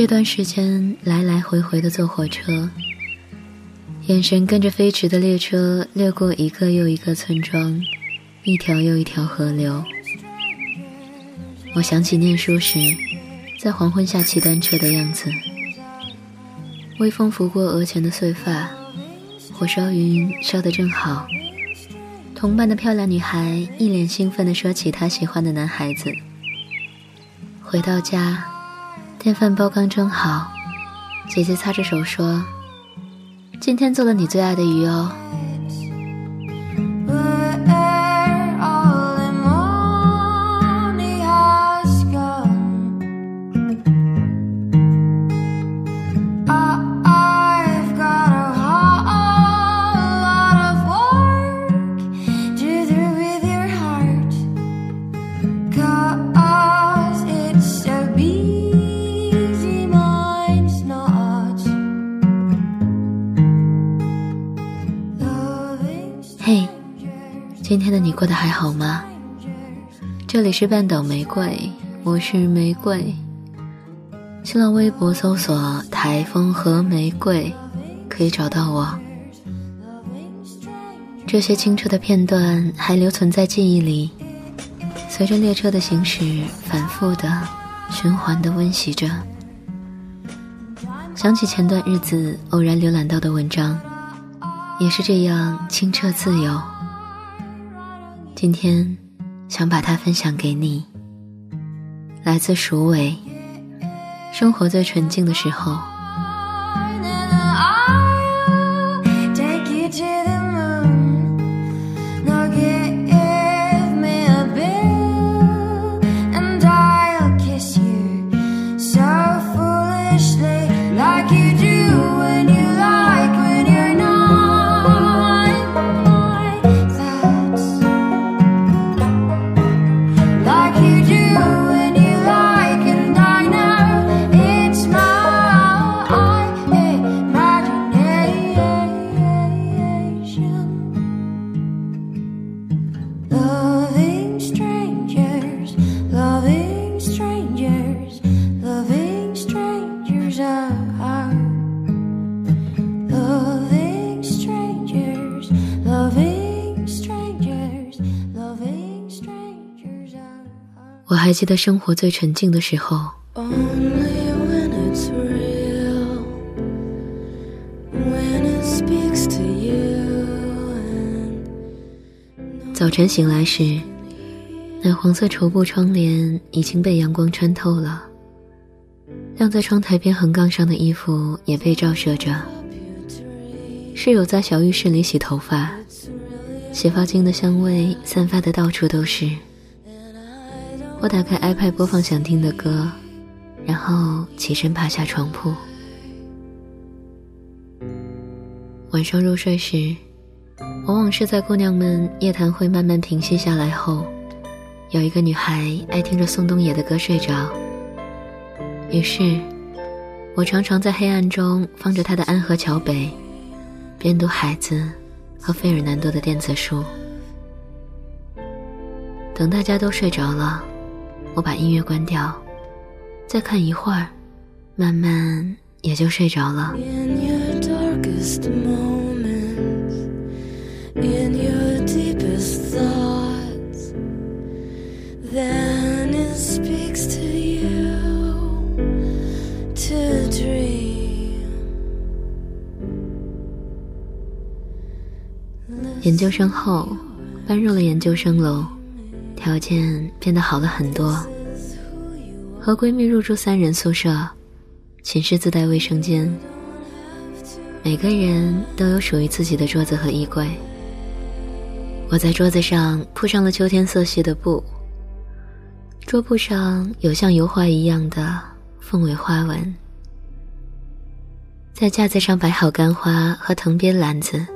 这段时间来来回回的坐火车，眼神跟着飞驰的列车掠过一个又一个村庄，一条又一条河流。我想起念书时，在黄昏下骑单车的样子，微风拂过额前的碎发，火烧云烧得正好。同伴的漂亮女孩一脸兴奋地说起她喜欢的男孩子。回到家，电饭煲刚蒸好，姐姐擦着手说：“今天做了你最爱的鱼哦。”今天的你过得还好吗？这里是半岛玫瑰，我是玫瑰。新浪微博搜索“台风和玫瑰”，可以找到我。这些清澈的片段还留存在记忆里，随着列车的行驶，反复的、循环的温习着。想起前段日子偶然浏览到的文章。也是这样清澈自由。今天想把它分享给你。来自鼠尾，生活最纯净的时候。我还记得生活最纯净的时候。早晨醒来时，奶黄色绸布窗帘已经被阳光穿透了，晾在窗台边横杠上的衣服也被照射着。室友在小浴室里洗头发，洗发精的香味散发的到处都是。我打开 iPad 播放想听的歌，然后起身爬下床铺。晚上入睡时，往往是在姑娘们夜谈会慢慢平息下来后，有一个女孩爱听着宋冬野的歌睡着。于是，我常常在黑暗中放着他的《安河桥北》，边读《孩子》和费尔南多的电子书。等大家都睡着了。我把音乐关掉，再看一会儿，慢慢也就睡着了。研究生后，搬入了研究生楼。条件变得好了很多，和闺蜜入住三人宿舍，寝室自带卫生间，每个人都有属于自己的桌子和衣柜。我在桌子上铺上了秋天色系的布，桌布上有像油画一样的凤尾花纹，在架子上摆好干花和藤编篮子，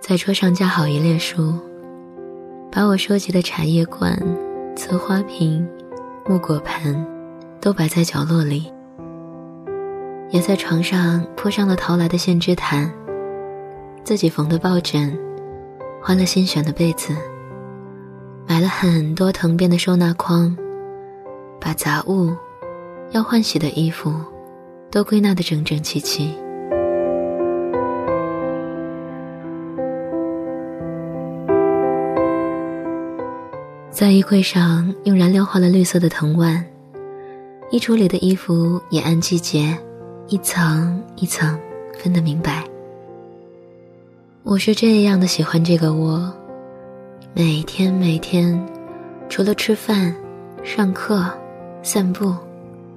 在桌上架好一列书。把我收集的茶叶罐、瓷花瓶、木果盆都摆在角落里，也在床上铺上了淘来的线织毯，自己缝的抱枕，换了新选的被子，买了很多藤编的收纳筐，把杂物要换洗的衣服，都归纳得整整齐齐。在衣柜上用燃料画了绿色的藤蔓，衣橱里的衣服也按季节，一层一层分得明白。我是这样的喜欢这个窝，每天每天，除了吃饭、上课、散步，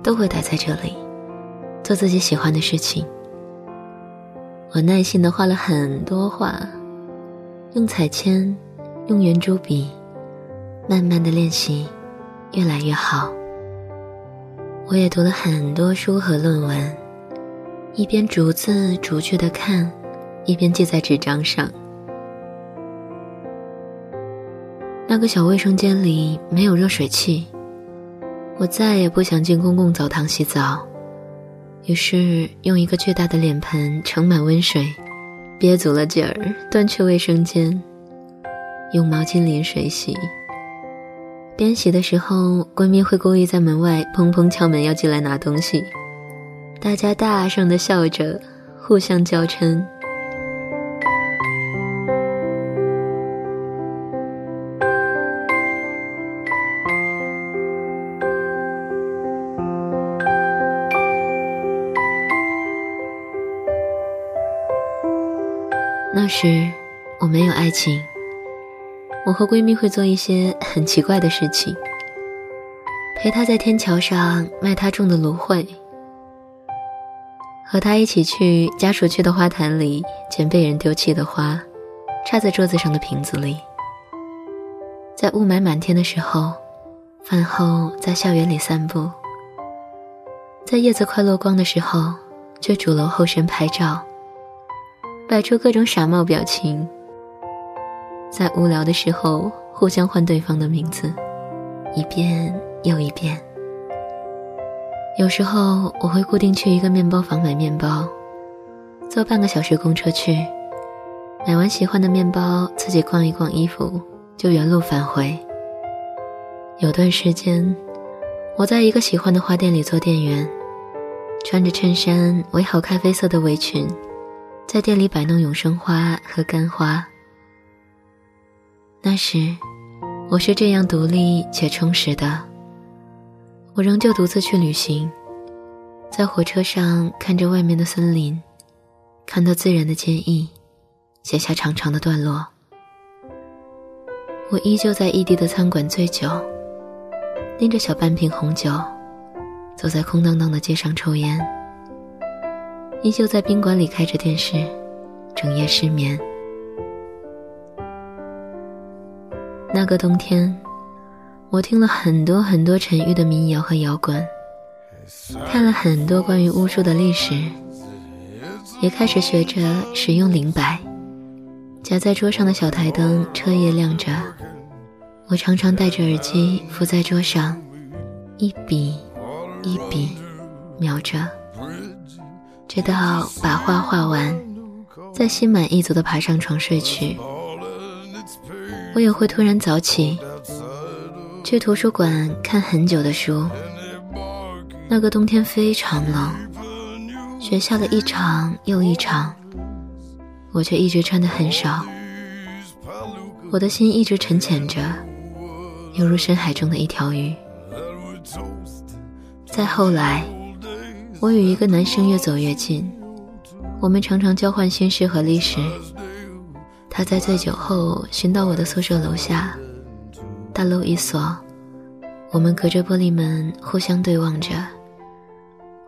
都会待在这里，做自己喜欢的事情。我耐心的画了很多画，用彩铅，用圆珠笔，慢慢的练习，越来越好。我也读了很多书和论文，一边逐字逐句的看。一边记在纸张上。那个小卫生间里没有热水器，我再也不想进公共澡堂洗澡，于是用一个巨大的脸盆盛满温水，憋足了劲儿端去卫生间，用毛巾淋水洗。边洗的时候，闺蜜会故意在门外砰砰敲门，要进来拿东西，大家大声的笑着，互相娇嗔。那时我没有爱情，我和闺蜜会做一些 很奇怪的事情，陪她在天桥上卖她种的芦荟，和她一起去家属区的花坛里捡被人丢弃的花，插在桌子上的瓶子里，在雾霾满天的时候，饭后在校园里散步，在叶子快落光的时候，去主楼后山拍照。摆出各种傻帽表情，在无聊的时候互相唤对方的名字，一遍又一遍。有时候我会固定去一个面包房买面包，坐半个小时公车去，买完喜欢的面包，自己逛一逛衣服，就原路返回。有段时间，我在一个喜欢的花店里做店员，穿着衬衫围好咖啡色的围裙。在店里摆弄永生花和干花。那时，我是这样独立且充实的。我仍旧独自去旅行，在火车上看着外面的森林，看到自然的坚毅，写下长长的段落。我依旧在异地的餐馆醉酒，拎着小半瓶红酒，走在空荡荡的街上抽烟。依旧在宾馆里开着电视，整夜失眠。那个冬天，我听了很多很多陈玉的民谣和摇滚，看了很多关于巫术的历史，也开始学着使用灵摆。夹在桌上的小台灯彻夜亮着，我常常戴着耳机伏在桌上，一笔一笔描着。直到把画画完，再心满意足地爬上床睡去。我也会突然早起，去图书馆看很久的书。那个冬天非常冷，学校的一场又一场，我却一直穿的很少。我的心一直沉潜着，犹如深海中的一条鱼。再后来。我与一个男生越走越近，我们常常交换心事和历史。他在醉酒后寻到我的宿舍楼下，大楼一锁，我们隔着玻璃门互相对望着。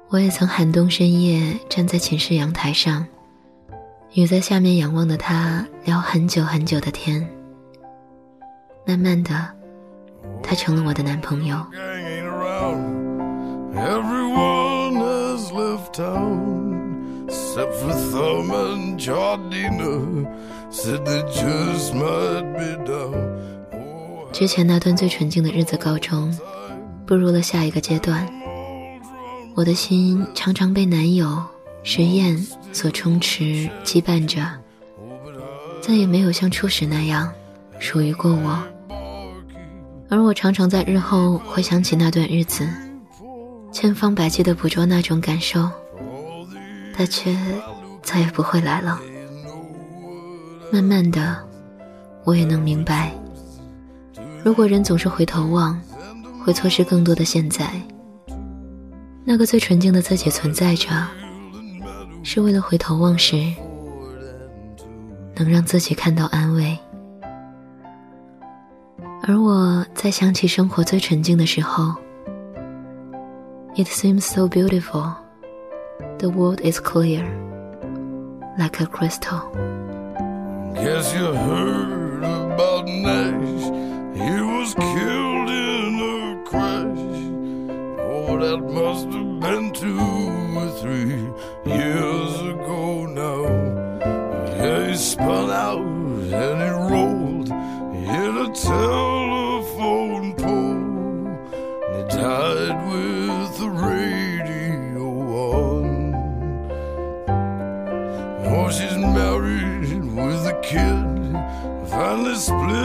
我也曾寒冬深夜站在寝室阳台上，与在下面仰望的他聊很久很久的天。慢慢的，他成了我的男朋友。之前那段最纯净的日子告终，步入了下一个阶段。我的心常常被男友实验所充斥羁绊着，再也没有像初始那样属于过我。而我常常在日后回想起那段日子。千方百计地捕捉那种感受，他却再也不会来了。慢慢的，我也能明白，如果人总是回头望，会错失更多的现在。那个最纯净的自己存在着，是为了回头望时，能让自己看到安慰。而我在想起生活最纯净的时候，It seems so beautiful. The world is clear, like a crystal. Guess you heard about Nash. He was killed in a crash. Oh, that must have been two or three years ago now. Yeah, he spun out Blues.